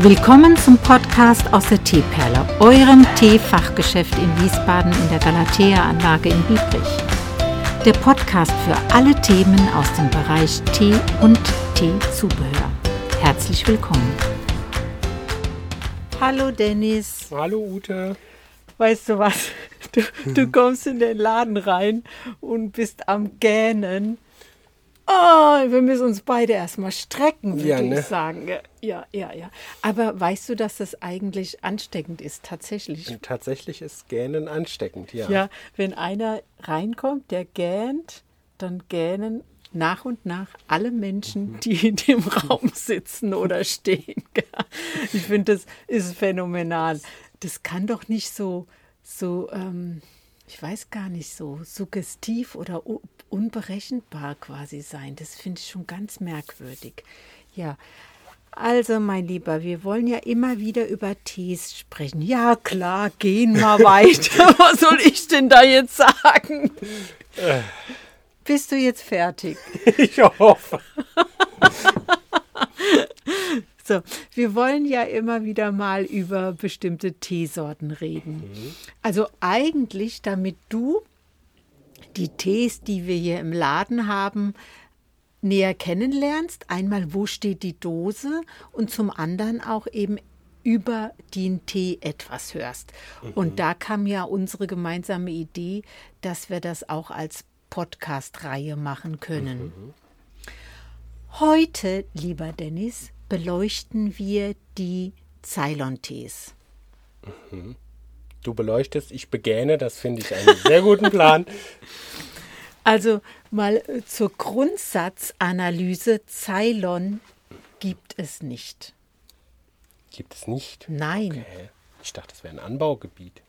Willkommen zum Podcast aus der Teeperle, eurem Teefachgeschäft in Wiesbaden in der Galatea-Anlage in Biebrich. Der Podcast für alle Themen aus dem Bereich Tee und Teezubehör. Herzlich willkommen. Hallo Dennis. Hallo Ute. Weißt du was? Du, du kommst in den Laden rein und bist am Gähnen Oh, wir müssen uns beide erstmal strecken, würde ja, ne? ich sagen. Ja, ja, ja. Aber weißt du, dass das eigentlich ansteckend ist, tatsächlich? Tatsächlich ist Gähnen ansteckend, ja. Ja, wenn einer reinkommt, der gähnt, dann gähnen nach und nach alle Menschen, mhm. die in dem Raum sitzen oder stehen. Ich finde, das ist phänomenal. Das kann doch nicht so, so ähm, ich weiß gar nicht, so suggestiv oder unberechenbar quasi sein. Das finde ich schon ganz merkwürdig. Ja, also mein Lieber, wir wollen ja immer wieder über Tees sprechen. Ja klar, gehen wir weiter. Was soll ich denn da jetzt sagen? Bist du jetzt fertig? Ich hoffe. So, wir wollen ja immer wieder mal über bestimmte Teesorten reden. Mhm. Also eigentlich, damit du die Tees, die wir hier im Laden haben, näher kennenlernst. Einmal, wo steht die Dose und zum anderen auch eben über den Tee etwas hörst. Mhm. Und da kam ja unsere gemeinsame Idee, dass wir das auch als Podcast-Reihe machen können. Mhm. Heute, lieber Dennis, beleuchten wir die Ceylon-Tees. Mhm. Du beleuchtest, ich begähne, das finde ich einen sehr guten Plan. Also mal äh, zur Grundsatzanalyse, Ceylon gibt es nicht. Gibt es nicht? Nein. Okay. Ich dachte, das wäre ein Anbaugebiet.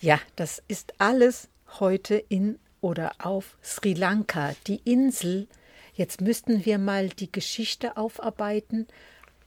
Ja, das ist alles heute in oder auf Sri Lanka, die Insel. Jetzt müssten wir mal die Geschichte aufarbeiten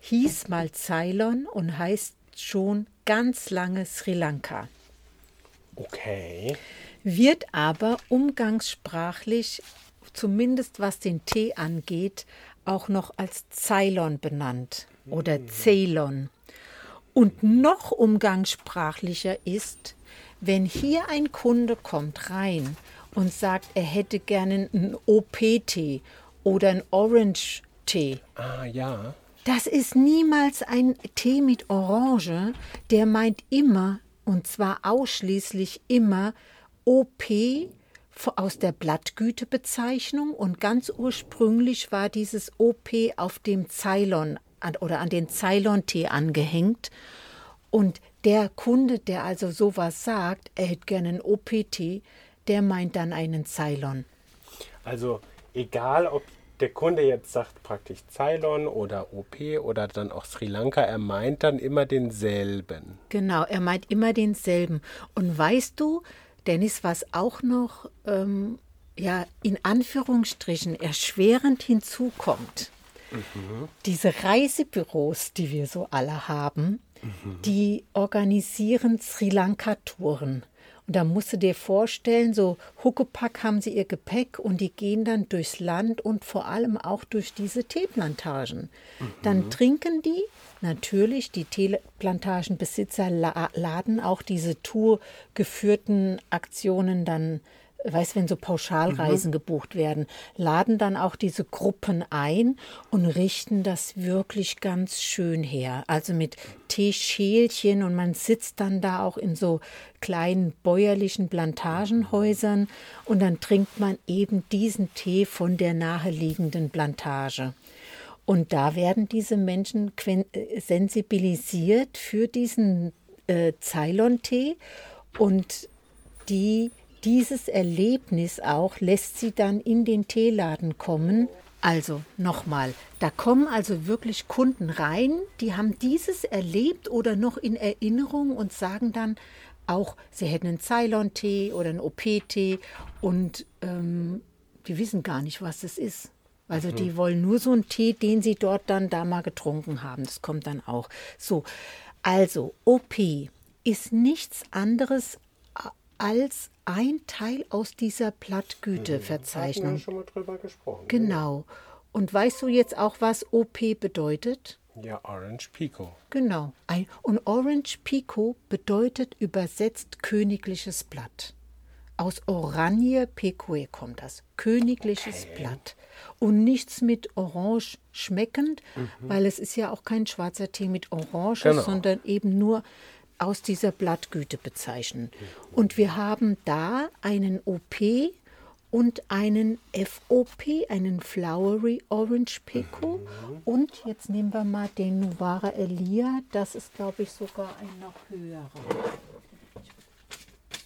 hieß mal Ceylon und heißt schon ganz lange Sri Lanka. Okay. Wird aber umgangssprachlich, zumindest was den Tee angeht, auch noch als Ceylon benannt oder hm. Ceylon. Und noch umgangssprachlicher ist, wenn hier ein Kunde kommt rein und sagt, er hätte gerne einen OP-Tee oder einen Orange-Tee. Ah, ja. Das ist niemals ein Tee mit Orange, der meint immer, und zwar ausschließlich immer, OP aus der Blattgütebezeichnung und ganz ursprünglich war dieses OP auf dem Ceylon oder an den Ceylon-Tee angehängt. Und der Kunde, der also sowas sagt, er hätte gerne einen OP-Tee, der meint dann einen Ceylon. Also egal, ob der Kunde jetzt sagt praktisch Ceylon oder OP oder dann auch Sri Lanka, er meint dann immer denselben. Genau, er meint immer denselben. Und weißt du, Dennis, was auch noch ähm, ja in Anführungsstrichen erschwerend hinzukommt, mhm. diese Reisebüros, die wir so alle haben, mhm. die organisieren Sri Lanka-Touren. Und da musst du dir vorstellen, so Huckepack haben sie ihr Gepäck und die gehen dann durchs Land und vor allem auch durch diese Teeplantagen. Mhm. Dann trinken die natürlich, die Teeplantagenbesitzer laden auch diese tourgeführten Aktionen dann weißt, wenn so Pauschalreisen mhm. gebucht werden, laden dann auch diese Gruppen ein und richten das wirklich ganz schön her. Also mit Teeschälchen und man sitzt dann da auch in so kleinen bäuerlichen Plantagenhäusern und dann trinkt man eben diesen Tee von der naheliegenden Plantage. Und da werden diese Menschen äh, sensibilisiert für diesen äh, Ceylon-Tee und die dieses Erlebnis auch lässt sie dann in den Teeladen kommen. Also nochmal, da kommen also wirklich Kunden rein, die haben dieses erlebt oder noch in Erinnerung und sagen dann auch, sie hätten einen Ceylon-Tee oder einen OP-Tee und ähm, die wissen gar nicht, was das ist. Also die mhm. wollen nur so einen Tee, den sie dort dann da mal getrunken haben. Das kommt dann auch. So, also OP ist nichts anderes als ein Teil aus dieser Blattgüteverzeichnung. Mhm, schon mal drüber gesprochen. Genau. Und weißt du jetzt auch, was OP bedeutet? Ja, Orange Pico. Genau. Ein, und Orange Pico bedeutet übersetzt königliches Blatt. Aus Oranje Peque kommt das. Königliches okay. Blatt. Und nichts mit Orange schmeckend, mhm. weil es ist ja auch kein schwarzer Tee mit Orange, genau. sondern eben nur aus dieser Blattgüte bezeichnen. Und wir haben da einen OP und einen FOP, einen Flowery Orange Pico. Mhm. Und jetzt nehmen wir mal den Nuvara Elia. Das ist, glaube ich, sogar ein noch höherer.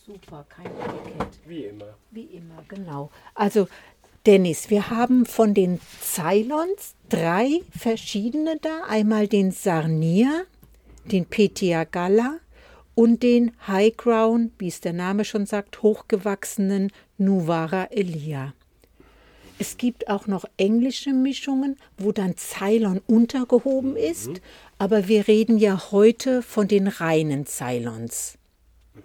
Super, kein Etikett. Wie immer. Wie immer, genau. Also, Dennis, wir haben von den Ceylons drei verschiedene da. Einmal den Sarnier, den Petia Gala und den High Crown, wie es der Name schon sagt, hochgewachsenen Nuvara Elia. Es gibt auch noch englische Mischungen, wo dann Ceylon untergehoben ist, mhm. aber wir reden ja heute von den reinen Ceylons. Mhm.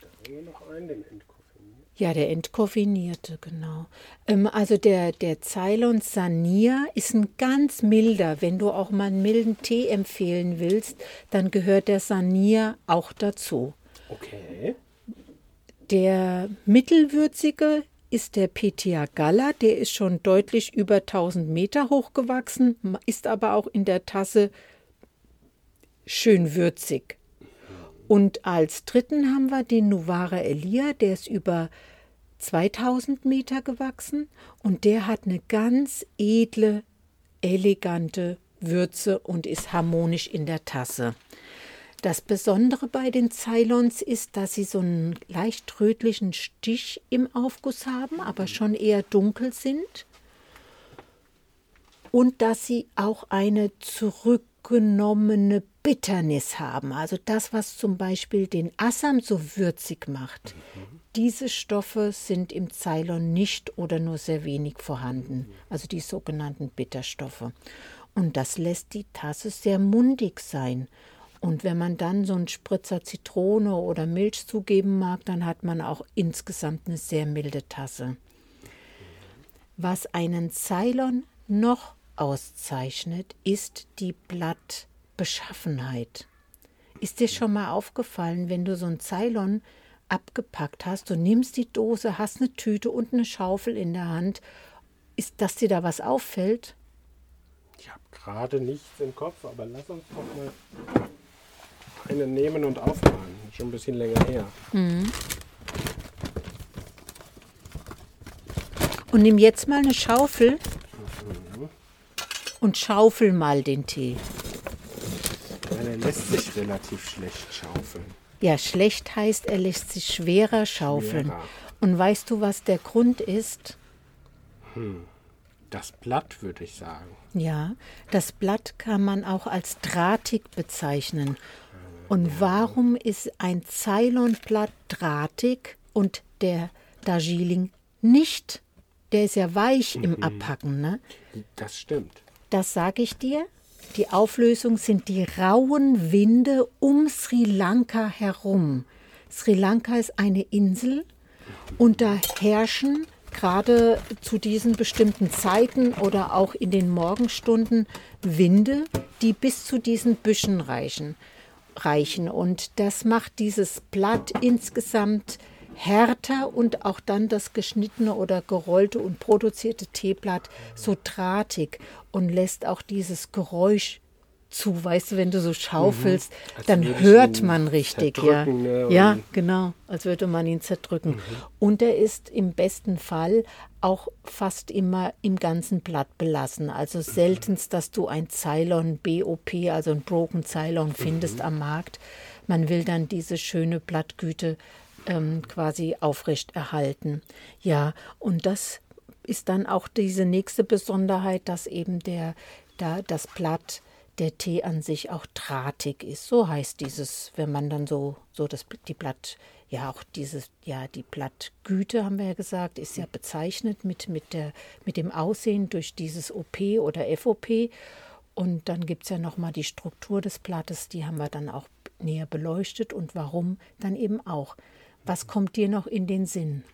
Da haben wir noch einen, den ja, der entkoffinierte, genau. Ähm, also der, der Ceylon Sania ist ein ganz milder. Wenn du auch mal einen milden Tee empfehlen willst, dann gehört der Sania auch dazu. Okay. Der mittelwürzige ist der Petia Galla. Der ist schon deutlich über 1000 Meter hoch gewachsen, ist aber auch in der Tasse schön würzig. Und als dritten haben wir den Nuvara Elia, der ist über 2000 Meter gewachsen und der hat eine ganz edle, elegante Würze und ist harmonisch in der Tasse. Das Besondere bei den Ceylons ist, dass sie so einen leicht rötlichen Stich im Aufguss haben, aber schon eher dunkel sind. Und dass sie auch eine zurückgenommene Bitternis haben. Also das, was zum Beispiel den Assam so würzig macht. Mhm. Diese Stoffe sind im Ceylon nicht oder nur sehr wenig vorhanden. Also die sogenannten Bitterstoffe. Und das lässt die Tasse sehr mundig sein. Und wenn man dann so einen Spritzer Zitrone oder Milch zugeben mag, dann hat man auch insgesamt eine sehr milde Tasse. Was einen Ceylon noch auszeichnet, ist die Blatt Beschaffenheit. Ist dir schon mal aufgefallen, wenn du so ein Ceylon abgepackt hast, du nimmst die Dose, hast eine Tüte und eine Schaufel in der Hand, ist, dass dir da was auffällt? Ich habe gerade nichts im Kopf, aber lass uns doch mal eine nehmen und aufmachen. Schon ein bisschen länger her. Mhm. Und nimm jetzt mal eine Schaufel mhm. und schaufel mal den Tee. Lässt sich relativ schlecht schaufeln. Ja, schlecht heißt, er lässt sich schwerer schaufeln. Schwerer. Und weißt du, was der Grund ist? Hm. Das Blatt, würde ich sagen. Ja, das Blatt kann man auch als drahtig bezeichnen. Und ja. warum ist ein Ceylonblatt drahtig und der Darjeeling nicht? Der ist ja weich mhm. im Abpacken, ne? Das stimmt. Das sage ich dir, die Auflösung sind die rauen Winde um Sri Lanka herum. Sri Lanka ist eine Insel und da herrschen gerade zu diesen bestimmten Zeiten oder auch in den Morgenstunden Winde, die bis zu diesen Büschen reichen. reichen. Und das macht dieses Blatt insgesamt härter und auch dann das geschnittene oder gerollte und produzierte Teeblatt so drahtig und lässt auch dieses Geräusch zu, weißt du, wenn du so schaufelst, mhm. dann hört man richtig, ja. Ne, ja, genau, als würde man ihn zerdrücken. Mhm. Und er ist im besten Fall auch fast immer im ganzen Blatt belassen. Also seltenst, dass du ein Ceylon BOP, also ein Broken Ceylon findest mhm. am Markt. Man will dann diese schöne Blattgüte ähm, quasi aufrechterhalten. Ja, und das ist dann auch diese nächste Besonderheit, dass eben der, da das Blatt, der Tee an sich auch drahtig ist. So heißt dieses, wenn man dann so, so das, die Blatt, ja auch dieses, ja, die Blattgüte, haben wir ja gesagt, ist ja bezeichnet mit, mit, der, mit dem Aussehen durch dieses OP oder FOP. Und dann gibt es ja nochmal die Struktur des Blattes, die haben wir dann auch näher beleuchtet und warum dann eben auch. Was kommt dir noch in den Sinn?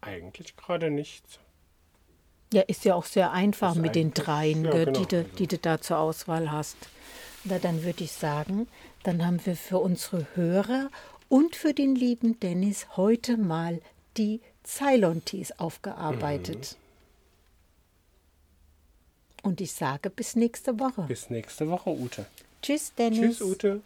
Eigentlich gerade nichts. Ja, ist ja auch sehr einfach mit den dreien, ja, genau. die, du, die du da zur Auswahl hast. Na, dann würde ich sagen, dann haben wir für unsere Hörer und für den lieben Dennis heute mal die Ceylon-Tees aufgearbeitet. Mhm. Und ich sage bis nächste Woche. Bis nächste Woche, Ute. Tschüss, Dennis. Tschüss, Ute.